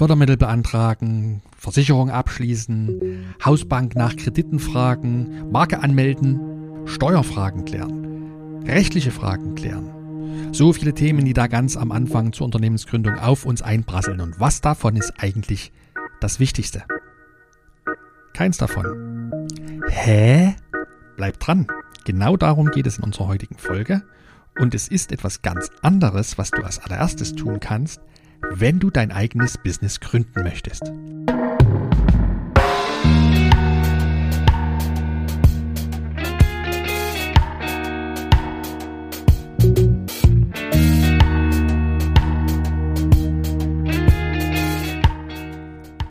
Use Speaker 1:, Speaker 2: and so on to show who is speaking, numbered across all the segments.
Speaker 1: Fördermittel beantragen, Versicherung abschließen, Hausbank nach Krediten fragen, Marke anmelden, Steuerfragen klären, rechtliche Fragen klären. So viele Themen, die da ganz am Anfang zur Unternehmensgründung auf uns einprasseln. Und was davon ist eigentlich das Wichtigste? Keins davon. Hä? Bleibt dran. Genau darum geht es in unserer heutigen Folge. Und es ist etwas ganz anderes, was du als allererstes tun kannst, wenn du dein eigenes Business gründen möchtest.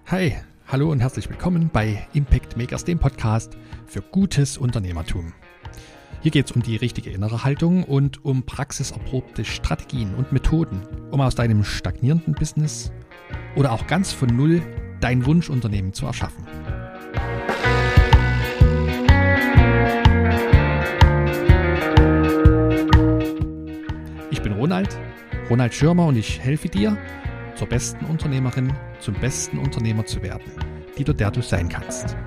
Speaker 1: Hi, hallo und herzlich willkommen bei Impact Makers, dem Podcast für gutes Unternehmertum. Hier geht es um die richtige innere Haltung und um praxiserprobte Strategien und Methoden, um aus deinem stagnierenden Business oder auch ganz von Null dein Wunschunternehmen zu erschaffen. Ich bin Ronald, Ronald Schirmer und ich helfe dir, zur besten Unternehmerin, zum besten Unternehmer zu werden, die du der du sein kannst.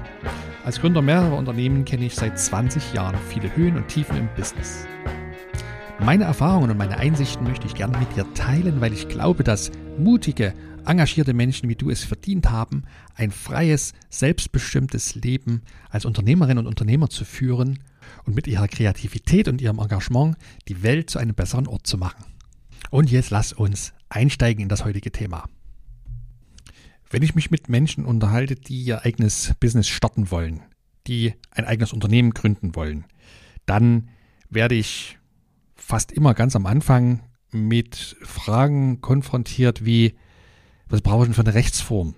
Speaker 1: Als Gründer mehrerer Unternehmen kenne ich seit 20 Jahren viele Höhen und Tiefen im Business. Meine Erfahrungen und meine Einsichten möchte ich gerne mit dir teilen, weil ich glaube, dass mutige, engagierte Menschen wie du es verdient haben, ein freies, selbstbestimmtes Leben als Unternehmerin und Unternehmer zu führen und mit ihrer Kreativität und ihrem Engagement die Welt zu einem besseren Ort zu machen. Und jetzt lass uns einsteigen in das heutige Thema. Wenn ich mich mit Menschen unterhalte, die ihr eigenes Business starten wollen, die ein eigenes Unternehmen gründen wollen, dann werde ich fast immer ganz am Anfang mit Fragen konfrontiert wie, was brauche ich denn für eine Rechtsform?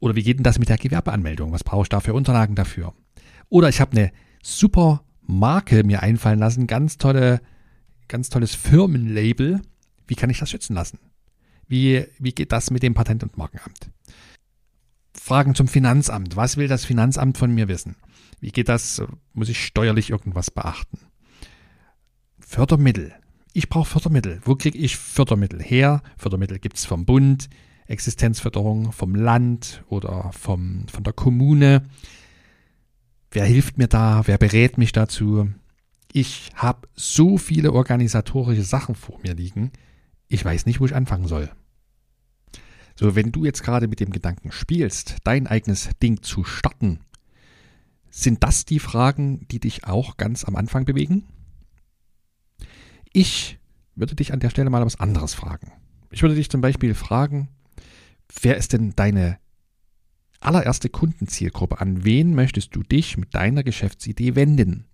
Speaker 1: Oder wie geht denn das mit der Gewerbeanmeldung? Was brauche ich da für Unterlagen dafür? Oder ich habe eine super Marke mir einfallen lassen, ganz tolle, ganz tolles Firmenlabel. Wie kann ich das schützen lassen? Wie, wie geht das mit dem Patent- und Markenamt? Fragen zum Finanzamt. Was will das Finanzamt von mir wissen? Wie geht das? Muss ich steuerlich irgendwas beachten? Fördermittel. Ich brauche Fördermittel. Wo kriege ich Fördermittel her? Fördermittel gibt es vom Bund, Existenzförderung vom Land oder vom, von der Kommune. Wer hilft mir da? Wer berät mich dazu? Ich habe so viele organisatorische Sachen vor mir liegen. Ich weiß nicht, wo ich anfangen soll. So, wenn du jetzt gerade mit dem Gedanken spielst, dein eigenes Ding zu starten, sind das die Fragen, die dich auch ganz am Anfang bewegen? Ich würde dich an der Stelle mal was anderes fragen. Ich würde dich zum Beispiel fragen, wer ist denn deine allererste Kundenzielgruppe? An wen möchtest du dich mit deiner Geschäftsidee wenden?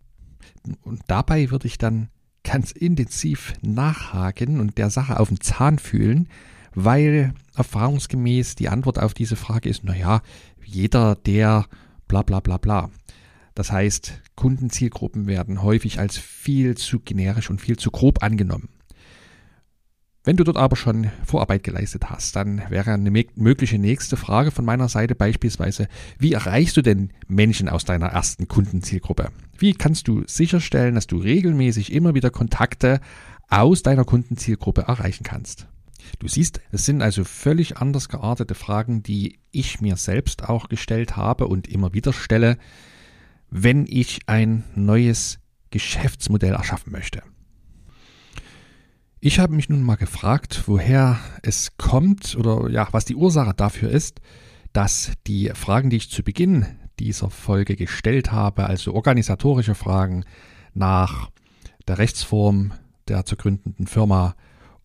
Speaker 1: Und dabei würde ich dann ganz intensiv nachhaken und der Sache auf den Zahn fühlen, weil erfahrungsgemäß die Antwort auf diese Frage ist, naja, jeder, der bla bla bla bla. Das heißt, Kundenzielgruppen werden häufig als viel zu generisch und viel zu grob angenommen. Wenn du dort aber schon Vorarbeit geleistet hast, dann wäre eine mögliche nächste Frage von meiner Seite beispielsweise, wie erreichst du denn Menschen aus deiner ersten Kundenzielgruppe? Wie kannst du sicherstellen, dass du regelmäßig immer wieder Kontakte aus deiner Kundenzielgruppe erreichen kannst? Du siehst, es sind also völlig anders geartete Fragen, die ich mir selbst auch gestellt habe und immer wieder stelle, wenn ich ein neues Geschäftsmodell erschaffen möchte. Ich habe mich nun mal gefragt, woher es kommt oder ja, was die Ursache dafür ist, dass die Fragen, die ich zu Beginn dieser Folge gestellt habe, also organisatorische Fragen nach der Rechtsform der zu gründenden Firma,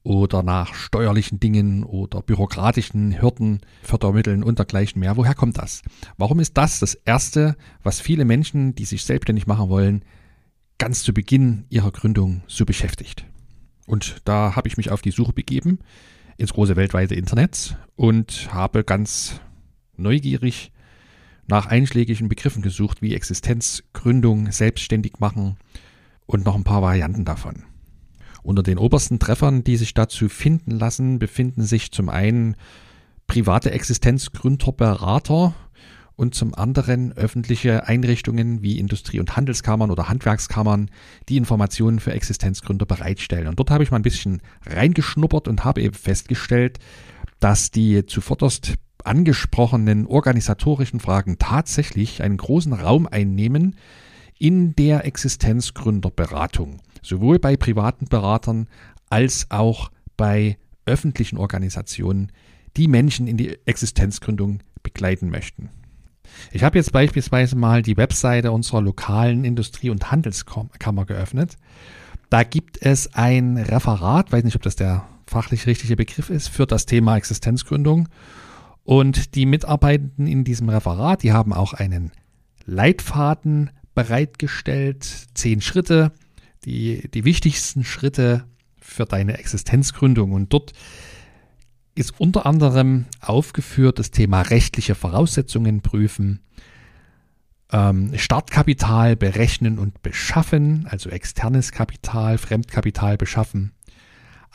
Speaker 1: oder nach steuerlichen Dingen oder bürokratischen Hürden, Fördermitteln und dergleichen mehr. Woher kommt das? Warum ist das das Erste, was viele Menschen, die sich selbstständig machen wollen, ganz zu Beginn ihrer Gründung so beschäftigt? Und da habe ich mich auf die Suche begeben ins große weltweite Internet und habe ganz neugierig nach einschlägigen Begriffen gesucht, wie Existenzgründung, selbstständig machen und noch ein paar Varianten davon. Unter den obersten Treffern, die sich dazu finden lassen, befinden sich zum einen private Existenzgründerberater und zum anderen öffentliche Einrichtungen wie Industrie- und Handelskammern oder Handwerkskammern, die Informationen für Existenzgründer bereitstellen. Und dort habe ich mal ein bisschen reingeschnuppert und habe eben festgestellt, dass die zuvorderst angesprochenen organisatorischen Fragen tatsächlich einen großen Raum einnehmen in der Existenzgründerberatung, sowohl bei privaten Beratern als auch bei öffentlichen Organisationen, die Menschen in die Existenzgründung begleiten möchten. Ich habe jetzt beispielsweise mal die Webseite unserer lokalen Industrie- und Handelskammer geöffnet. Da gibt es ein Referat, weiß nicht, ob das der fachlich richtige Begriff ist, für das Thema Existenzgründung. Und die Mitarbeitenden in diesem Referat, die haben auch einen Leitfaden bereitgestellt, zehn Schritte, die, die wichtigsten Schritte für deine Existenzgründung. Und dort ist unter anderem aufgeführt das Thema rechtliche Voraussetzungen prüfen, ähm, Startkapital berechnen und beschaffen, also externes Kapital, Fremdkapital beschaffen,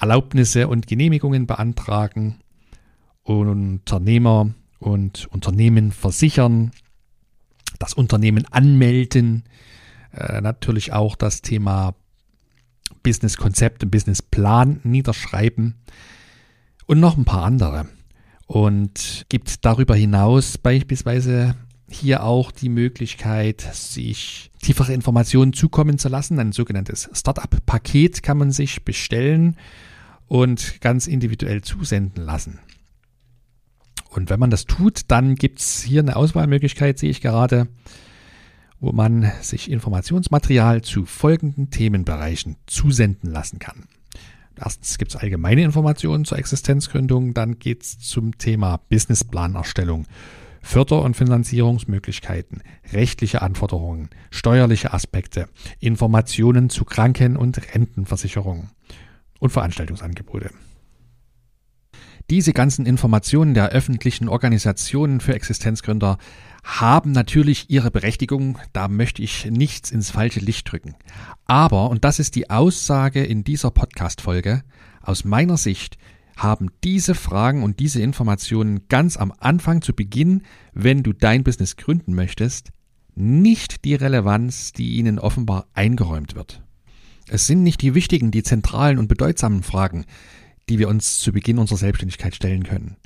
Speaker 1: Erlaubnisse und Genehmigungen beantragen, Unternehmer und Unternehmen versichern, das Unternehmen anmelden, äh, natürlich auch das Thema Businesskonzept und Businessplan niederschreiben und noch ein paar andere. Und gibt darüber hinaus beispielsweise hier auch die Möglichkeit, sich tiefere Informationen zukommen zu lassen. Ein sogenanntes Startup-Paket kann man sich bestellen und ganz individuell zusenden lassen. Und wenn man das tut, dann gibt es hier eine Auswahlmöglichkeit, sehe ich gerade, wo man sich Informationsmaterial zu folgenden Themenbereichen zusenden lassen kann. Erstens gibt es allgemeine Informationen zur Existenzgründung, dann geht es zum Thema Businessplanerstellung, Förder- und Finanzierungsmöglichkeiten, rechtliche Anforderungen, steuerliche Aspekte, Informationen zu Kranken- und Rentenversicherungen und Veranstaltungsangebote. Diese ganzen Informationen der öffentlichen Organisationen für Existenzgründer haben natürlich ihre Berechtigung, da möchte ich nichts ins falsche Licht drücken. Aber, und das ist die Aussage in dieser Podcast-Folge, aus meiner Sicht haben diese Fragen und diese Informationen ganz am Anfang zu Beginn, wenn du dein Business gründen möchtest, nicht die Relevanz, die ihnen offenbar eingeräumt wird. Es sind nicht die wichtigen, die zentralen und bedeutsamen Fragen, die wir uns zu Beginn unserer Selbstständigkeit stellen können.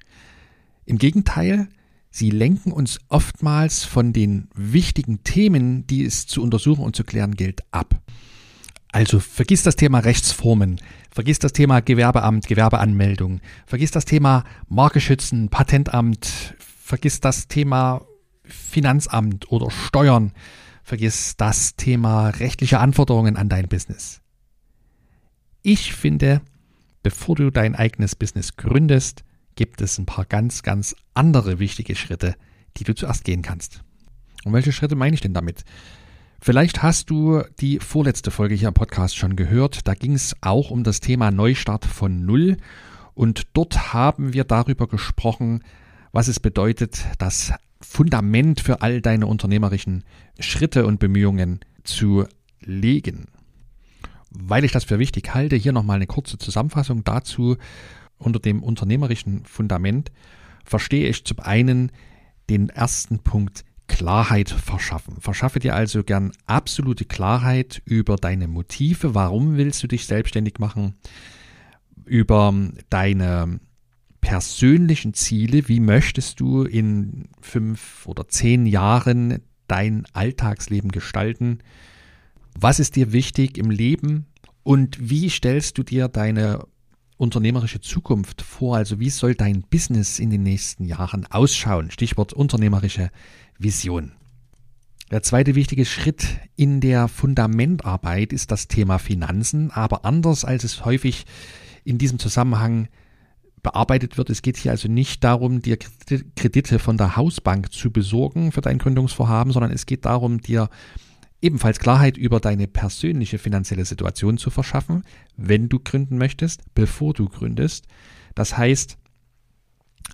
Speaker 1: Im Gegenteil, sie lenken uns oftmals von den wichtigen Themen, die es zu untersuchen und zu klären gilt, ab. Also vergiss das Thema Rechtsformen, vergiss das Thema Gewerbeamt, Gewerbeanmeldung, vergiss das Thema Markeschützen, Patentamt, vergiss das Thema Finanzamt oder Steuern, vergiss das Thema rechtliche Anforderungen an dein Business. Ich finde, bevor du dein eigenes Business gründest, gibt es ein paar ganz, ganz andere wichtige Schritte, die du zuerst gehen kannst. Und welche Schritte meine ich denn damit? Vielleicht hast du die vorletzte Folge hier im Podcast schon gehört. Da ging es auch um das Thema Neustart von Null. Und dort haben wir darüber gesprochen, was es bedeutet, das Fundament für all deine unternehmerischen Schritte und Bemühungen zu legen weil ich das für wichtig halte, hier nochmal eine kurze Zusammenfassung dazu. Unter dem unternehmerischen Fundament verstehe ich zum einen den ersten Punkt Klarheit verschaffen. Verschaffe dir also gern absolute Klarheit über deine Motive. Warum willst du dich selbstständig machen? Über deine persönlichen Ziele. Wie möchtest du in fünf oder zehn Jahren dein Alltagsleben gestalten? Was ist dir wichtig im Leben und wie stellst du dir deine unternehmerische Zukunft vor? Also wie soll dein Business in den nächsten Jahren ausschauen? Stichwort unternehmerische Vision. Der zweite wichtige Schritt in der Fundamentarbeit ist das Thema Finanzen, aber anders als es häufig in diesem Zusammenhang bearbeitet wird. Es geht hier also nicht darum, dir Kredite von der Hausbank zu besorgen für dein Gründungsvorhaben, sondern es geht darum, dir ebenfalls Klarheit über deine persönliche finanzielle Situation zu verschaffen, wenn du gründen möchtest, bevor du gründest. Das heißt,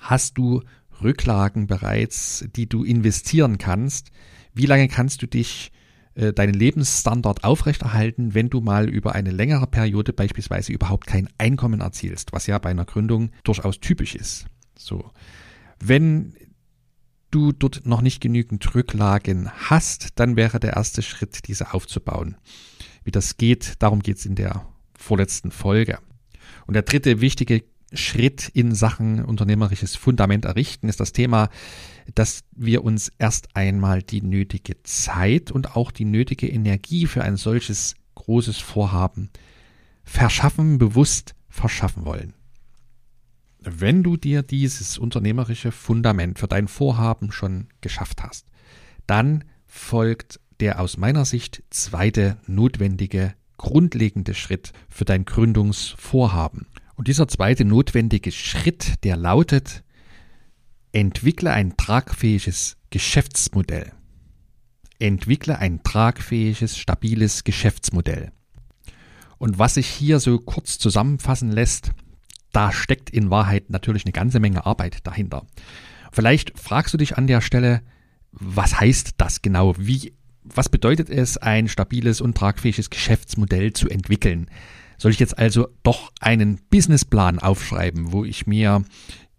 Speaker 1: hast du Rücklagen bereits, die du investieren kannst? Wie lange kannst du dich äh, deinen Lebensstandard aufrechterhalten, wenn du mal über eine längere Periode beispielsweise überhaupt kein Einkommen erzielst, was ja bei einer Gründung durchaus typisch ist. So. Wenn du dort noch nicht genügend Rücklagen hast, dann wäre der erste Schritt, diese aufzubauen. Wie das geht, darum geht es in der vorletzten Folge. Und der dritte wichtige Schritt in Sachen unternehmerisches Fundament errichten, ist das Thema, dass wir uns erst einmal die nötige Zeit und auch die nötige Energie für ein solches großes Vorhaben verschaffen, bewusst verschaffen wollen. Wenn du dir dieses unternehmerische Fundament für dein Vorhaben schon geschafft hast, dann folgt der aus meiner Sicht zweite notwendige, grundlegende Schritt für dein Gründungsvorhaben. Und dieser zweite notwendige Schritt, der lautet, entwickle ein tragfähiges Geschäftsmodell. Entwickle ein tragfähiges, stabiles Geschäftsmodell. Und was sich hier so kurz zusammenfassen lässt, da steckt in Wahrheit natürlich eine ganze Menge Arbeit dahinter. Vielleicht fragst du dich an der Stelle, was heißt das genau? Wie, was bedeutet es, ein stabiles und tragfähiges Geschäftsmodell zu entwickeln? Soll ich jetzt also doch einen Businessplan aufschreiben, wo ich mir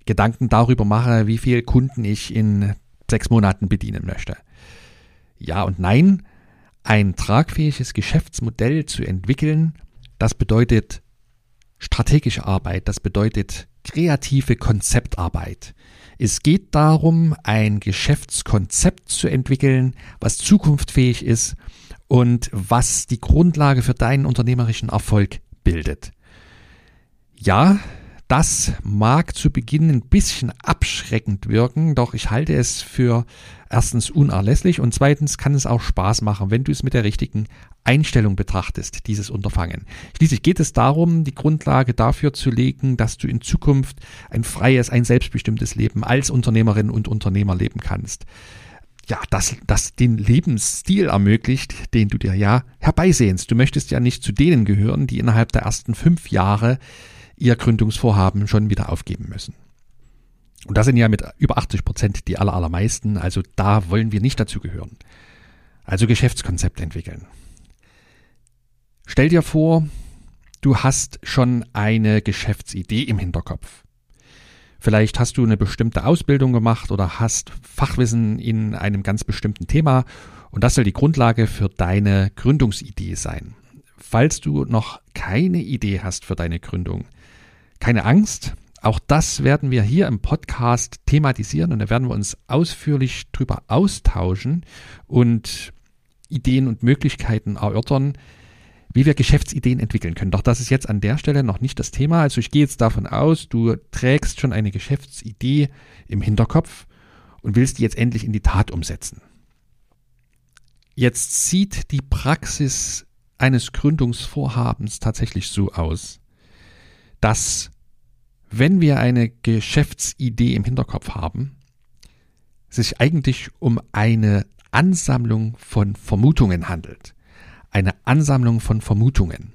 Speaker 1: Gedanken darüber mache, wie viele Kunden ich in sechs Monaten bedienen möchte? Ja und nein. Ein tragfähiges Geschäftsmodell zu entwickeln, das bedeutet strategische Arbeit, das bedeutet kreative Konzeptarbeit. Es geht darum, ein Geschäftskonzept zu entwickeln, was zukunftsfähig ist und was die Grundlage für deinen unternehmerischen Erfolg bildet. Ja, das mag zu Beginn ein bisschen abschreckend wirken, doch ich halte es für erstens unerlässlich und zweitens kann es auch Spaß machen, wenn du es mit der richtigen Einstellung betrachtest, dieses Unterfangen. Schließlich geht es darum, die Grundlage dafür zu legen, dass du in Zukunft ein freies, ein selbstbestimmtes Leben als Unternehmerin und Unternehmer leben kannst. Ja, das, das den Lebensstil ermöglicht, den du dir ja herbeisehnst. Du möchtest ja nicht zu denen gehören, die innerhalb der ersten fünf Jahre ihr Gründungsvorhaben schon wieder aufgeben müssen. Und das sind ja mit über 80 Prozent die aller, allermeisten. Also da wollen wir nicht dazu gehören. Also Geschäftskonzept entwickeln. Stell dir vor, du hast schon eine Geschäftsidee im Hinterkopf. Vielleicht hast du eine bestimmte Ausbildung gemacht oder hast Fachwissen in einem ganz bestimmten Thema und das soll die Grundlage für deine Gründungsidee sein. Falls du noch keine Idee hast für deine Gründung, keine Angst, auch das werden wir hier im Podcast thematisieren und da werden wir uns ausführlich drüber austauschen und Ideen und Möglichkeiten erörtern, wie wir Geschäftsideen entwickeln können. Doch das ist jetzt an der Stelle noch nicht das Thema. Also ich gehe jetzt davon aus, du trägst schon eine Geschäftsidee im Hinterkopf und willst die jetzt endlich in die Tat umsetzen. Jetzt sieht die Praxis eines Gründungsvorhabens tatsächlich so aus, dass wenn wir eine Geschäftsidee im Hinterkopf haben, sich eigentlich um eine Ansammlung von Vermutungen handelt. Eine Ansammlung von Vermutungen.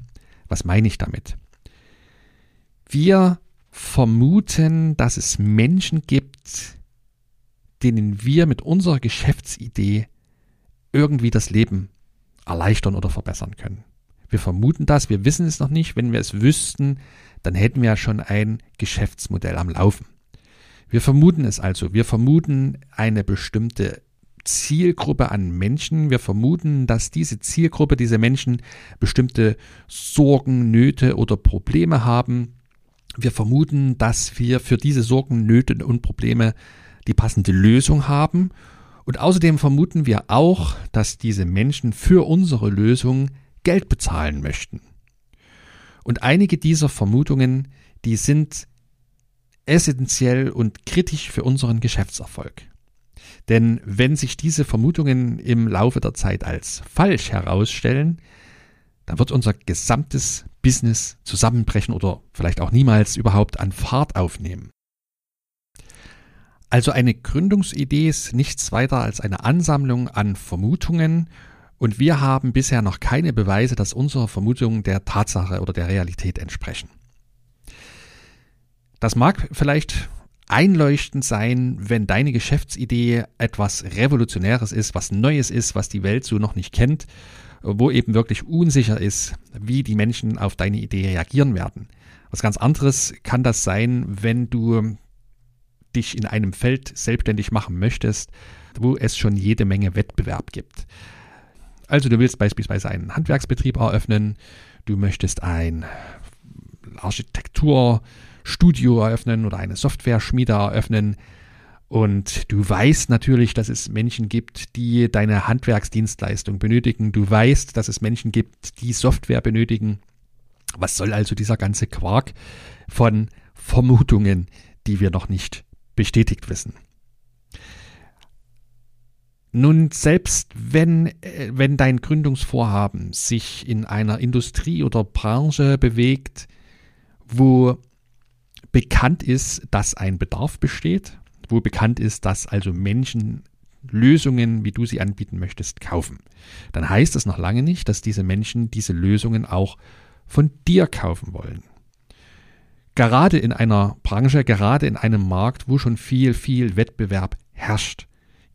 Speaker 1: Was meine ich damit? Wir vermuten, dass es Menschen gibt, denen wir mit unserer Geschäftsidee irgendwie das Leben erleichtern oder verbessern können. Wir vermuten das, wir wissen es noch nicht. Wenn wir es wüssten, dann hätten wir ja schon ein Geschäftsmodell am Laufen. Wir vermuten es also. Wir vermuten eine bestimmte Zielgruppe an Menschen. Wir vermuten, dass diese Zielgruppe, diese Menschen bestimmte Sorgen, Nöte oder Probleme haben. Wir vermuten, dass wir für diese Sorgen, Nöte und Probleme die passende Lösung haben. Und außerdem vermuten wir auch, dass diese Menschen für unsere Lösung Geld bezahlen möchten. Und einige dieser Vermutungen, die sind essentiell und kritisch für unseren Geschäftserfolg. Denn wenn sich diese Vermutungen im Laufe der Zeit als falsch herausstellen, dann wird unser gesamtes Business zusammenbrechen oder vielleicht auch niemals überhaupt an Fahrt aufnehmen. Also eine Gründungsidee ist nichts weiter als eine Ansammlung an Vermutungen und wir haben bisher noch keine Beweise, dass unsere Vermutungen der Tatsache oder der Realität entsprechen. Das mag vielleicht einleuchtend sein, wenn deine Geschäftsidee etwas Revolutionäres ist, was Neues ist, was die Welt so noch nicht kennt, wo eben wirklich unsicher ist, wie die Menschen auf deine Idee reagieren werden. Was ganz anderes kann das sein, wenn du dich in einem Feld selbstständig machen möchtest, wo es schon jede Menge Wettbewerb gibt. Also du willst beispielsweise einen Handwerksbetrieb eröffnen, du möchtest ein Architektur Studio eröffnen oder eine Software-Schmiede eröffnen. Und du weißt natürlich, dass es Menschen gibt, die deine Handwerksdienstleistung benötigen. Du weißt, dass es Menschen gibt, die Software benötigen. Was soll also dieser ganze Quark von Vermutungen, die wir noch nicht bestätigt wissen? Nun, selbst wenn, äh, wenn dein Gründungsvorhaben sich in einer Industrie oder Branche bewegt, wo bekannt ist, dass ein Bedarf besteht, wo bekannt ist, dass also Menschen Lösungen, wie du sie anbieten möchtest, kaufen, dann heißt das noch lange nicht, dass diese Menschen diese Lösungen auch von dir kaufen wollen. Gerade in einer Branche, gerade in einem Markt, wo schon viel, viel Wettbewerb herrscht,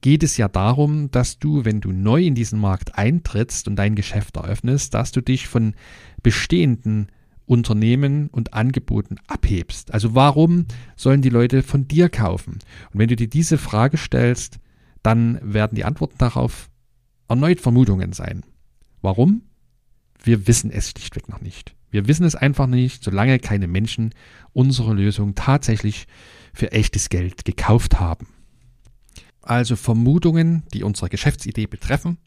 Speaker 1: geht es ja darum, dass du, wenn du neu in diesen Markt eintrittst und dein Geschäft eröffnest, dass du dich von bestehenden Unternehmen und Angeboten abhebst. Also warum sollen die Leute von dir kaufen? Und wenn du dir diese Frage stellst, dann werden die Antworten darauf erneut Vermutungen sein. Warum? Wir wissen es schlichtweg noch nicht. Wir wissen es einfach nicht, solange keine Menschen unsere Lösung tatsächlich für echtes Geld gekauft haben also Vermutungen, die unsere Geschäftsidee betreffen.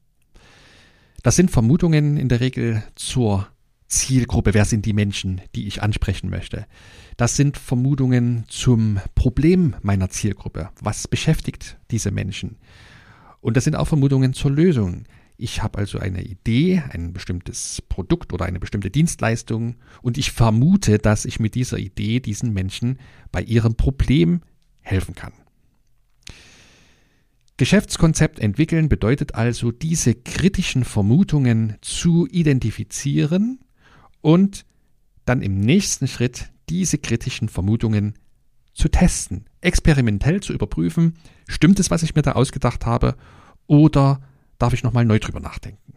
Speaker 1: Das sind Vermutungen in der Regel zur Zielgruppe. Wer sind die Menschen, die ich ansprechen möchte? Das sind Vermutungen zum Problem meiner Zielgruppe. Was beschäftigt diese Menschen? Und das sind auch Vermutungen zur Lösung. Ich habe also eine Idee, ein bestimmtes Produkt oder eine bestimmte Dienstleistung und ich vermute, dass ich mit dieser Idee diesen Menschen bei ihrem Problem helfen kann. Geschäftskonzept entwickeln bedeutet also, diese kritischen Vermutungen zu identifizieren und dann im nächsten Schritt diese kritischen Vermutungen zu testen, experimentell zu überprüfen, stimmt es, was ich mir da ausgedacht habe, oder darf ich nochmal neu drüber nachdenken.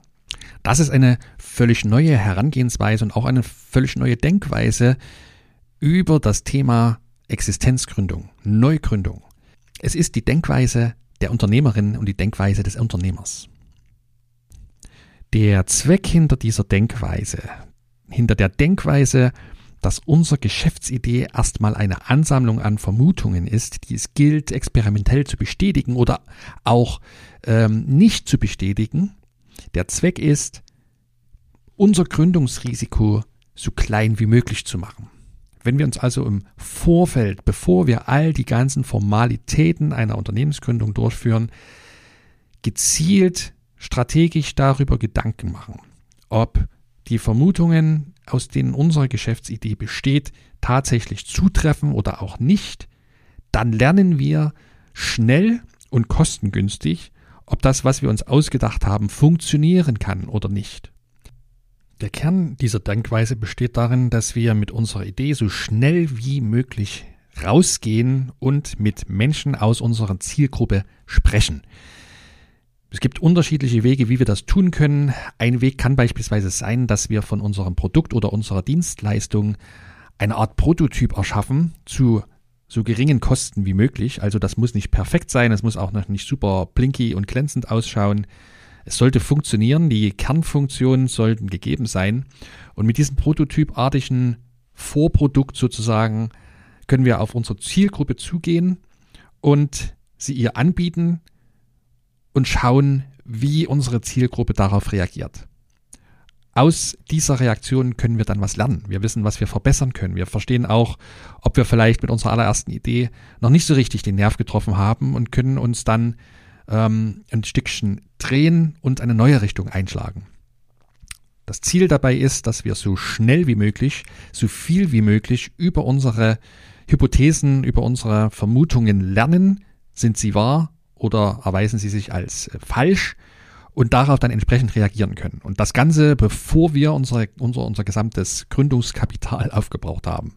Speaker 1: Das ist eine völlig neue Herangehensweise und auch eine völlig neue Denkweise über das Thema Existenzgründung, Neugründung. Es ist die Denkweise der Unternehmerin und die Denkweise des Unternehmers. Der Zweck hinter dieser Denkweise, hinter der Denkweise, dass unsere Geschäftsidee erstmal eine Ansammlung an Vermutungen ist, die es gilt, experimentell zu bestätigen oder auch ähm, nicht zu bestätigen. Der Zweck ist, unser Gründungsrisiko so klein wie möglich zu machen. Wenn wir uns also im Vorfeld, bevor wir all die ganzen Formalitäten einer Unternehmensgründung durchführen, gezielt strategisch darüber Gedanken machen, ob die Vermutungen, aus denen unsere Geschäftsidee besteht, tatsächlich zutreffen oder auch nicht, dann lernen wir schnell und kostengünstig, ob das, was wir uns ausgedacht haben, funktionieren kann oder nicht. Der Kern dieser Denkweise besteht darin, dass wir mit unserer Idee so schnell wie möglich rausgehen und mit Menschen aus unserer Zielgruppe sprechen. Es gibt unterschiedliche Wege, wie wir das tun können. Ein Weg kann beispielsweise sein, dass wir von unserem Produkt oder unserer Dienstleistung eine Art Prototyp erschaffen zu so geringen Kosten wie möglich. Also das muss nicht perfekt sein, es muss auch noch nicht super blinky und glänzend ausschauen. Es sollte funktionieren, die Kernfunktionen sollten gegeben sein. Und mit diesem prototypartigen Vorprodukt sozusagen können wir auf unsere Zielgruppe zugehen und sie ihr anbieten und schauen, wie unsere Zielgruppe darauf reagiert. Aus dieser Reaktion können wir dann was lernen. Wir wissen, was wir verbessern können. Wir verstehen auch, ob wir vielleicht mit unserer allerersten Idee noch nicht so richtig den Nerv getroffen haben und können uns dann ähm, ein Stückchen drehen und eine neue Richtung einschlagen. Das Ziel dabei ist, dass wir so schnell wie möglich, so viel wie möglich über unsere Hypothesen, über unsere Vermutungen lernen. Sind sie wahr oder erweisen sie sich als äh, falsch? Und darauf dann entsprechend reagieren können. Und das Ganze, bevor wir unsere, unser, unser gesamtes Gründungskapital aufgebraucht haben.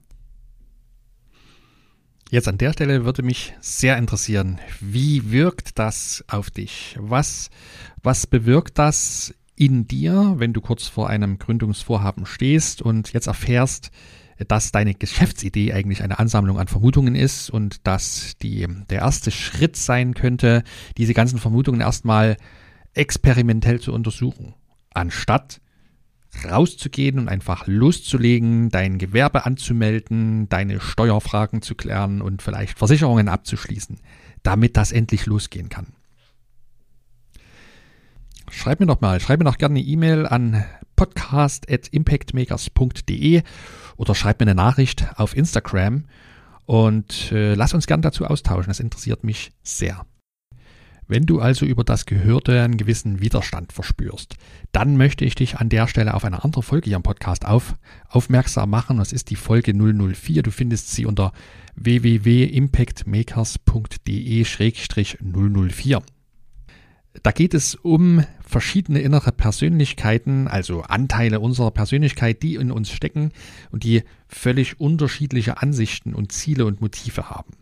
Speaker 1: Jetzt an der Stelle würde mich sehr interessieren, wie wirkt das auf dich? Was, was bewirkt das in dir, wenn du kurz vor einem Gründungsvorhaben stehst und jetzt erfährst, dass deine Geschäftsidee eigentlich eine Ansammlung an Vermutungen ist und dass die, der erste Schritt sein könnte, diese ganzen Vermutungen erstmal experimentell zu untersuchen, anstatt rauszugehen und einfach loszulegen, dein Gewerbe anzumelden, deine Steuerfragen zu klären und vielleicht Versicherungen abzuschließen, damit das endlich losgehen kann. Schreib mir doch mal, schreib mir doch gerne eine E-Mail an podcast.impactmakers.de oder schreib mir eine Nachricht auf Instagram und äh, lass uns gern dazu austauschen. Das interessiert mich sehr. Wenn du also über das Gehörte einen gewissen Widerstand verspürst, dann möchte ich dich an der Stelle auf eine andere Folge hier im Podcast auf, aufmerksam machen. Das ist die Folge 004. Du findest sie unter www.impactmakers.de-004. Da geht es um verschiedene innere Persönlichkeiten, also Anteile unserer Persönlichkeit, die in uns stecken und die völlig unterschiedliche Ansichten und Ziele und Motive haben.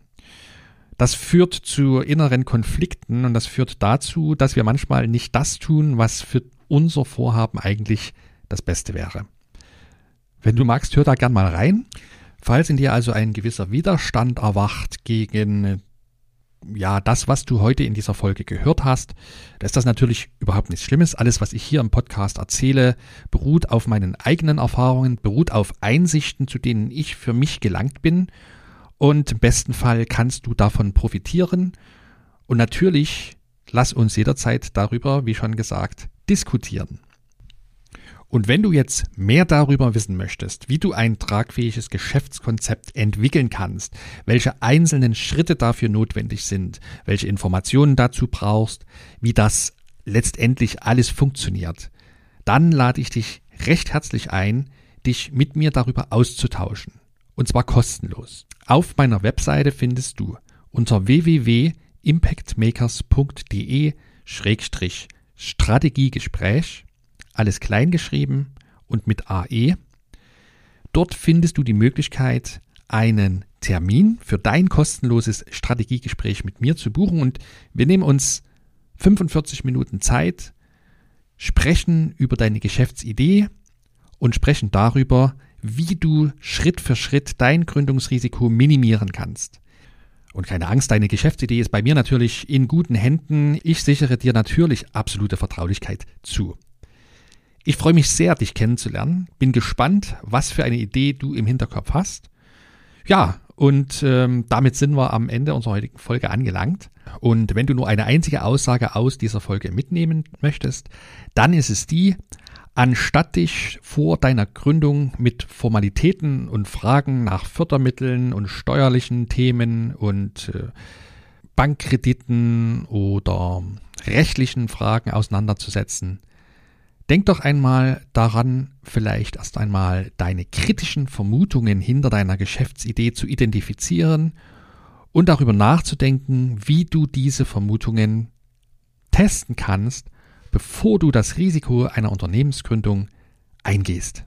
Speaker 1: Das führt zu inneren Konflikten und das führt dazu, dass wir manchmal nicht das tun, was für unser Vorhaben eigentlich das Beste wäre. Wenn du magst, hör da gern mal rein. Falls in dir also ein gewisser Widerstand erwacht gegen ja, das, was du heute in dieser Folge gehört hast, da ist das natürlich überhaupt nichts Schlimmes. Alles, was ich hier im Podcast erzähle, beruht auf meinen eigenen Erfahrungen, beruht auf Einsichten, zu denen ich für mich gelangt bin und im besten Fall kannst du davon profitieren. Und natürlich lass uns jederzeit darüber, wie schon gesagt, diskutieren. Und wenn du jetzt mehr darüber wissen möchtest, wie du ein tragfähiges Geschäftskonzept entwickeln kannst, welche einzelnen Schritte dafür notwendig sind, welche Informationen dazu brauchst, wie das letztendlich alles funktioniert, dann lade ich dich recht herzlich ein, dich mit mir darüber auszutauschen. Und zwar kostenlos. Auf meiner Webseite findest du unter www.impactmakers.de Schrägstrich Strategiegespräch, alles klein geschrieben und mit AE. Dort findest du die Möglichkeit, einen Termin für dein kostenloses Strategiegespräch mit mir zu buchen und wir nehmen uns 45 Minuten Zeit, sprechen über deine Geschäftsidee und sprechen darüber, wie du Schritt für Schritt dein Gründungsrisiko minimieren kannst. Und keine Angst, deine Geschäftsidee ist bei mir natürlich in guten Händen. Ich sichere dir natürlich absolute Vertraulichkeit zu. Ich freue mich sehr, dich kennenzulernen. Bin gespannt, was für eine Idee du im Hinterkopf hast. Ja, und ähm, damit sind wir am Ende unserer heutigen Folge angelangt. Und wenn du nur eine einzige Aussage aus dieser Folge mitnehmen möchtest, dann ist es die, anstatt dich vor deiner Gründung mit Formalitäten und Fragen nach Fördermitteln und steuerlichen Themen und äh, Bankkrediten oder rechtlichen Fragen auseinanderzusetzen, denk doch einmal daran, vielleicht erst einmal deine kritischen Vermutungen hinter deiner Geschäftsidee zu identifizieren und darüber nachzudenken, wie du diese Vermutungen testen kannst bevor du das Risiko einer Unternehmensgründung eingehst.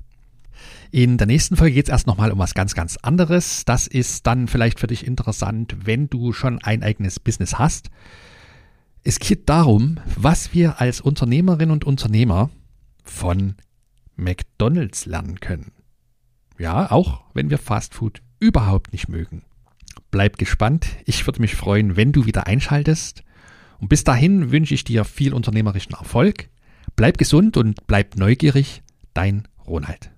Speaker 1: In der nächsten Folge geht es erst nochmal um was ganz, ganz anderes. Das ist dann vielleicht für dich interessant, wenn du schon ein eigenes Business hast. Es geht darum, was wir als Unternehmerinnen und Unternehmer von McDonald's lernen können. Ja, auch wenn wir Fastfood überhaupt nicht mögen. Bleib gespannt. Ich würde mich freuen, wenn du wieder einschaltest. Und bis dahin wünsche ich dir viel unternehmerischen Erfolg. Bleib gesund und bleib neugierig. Dein Ronald.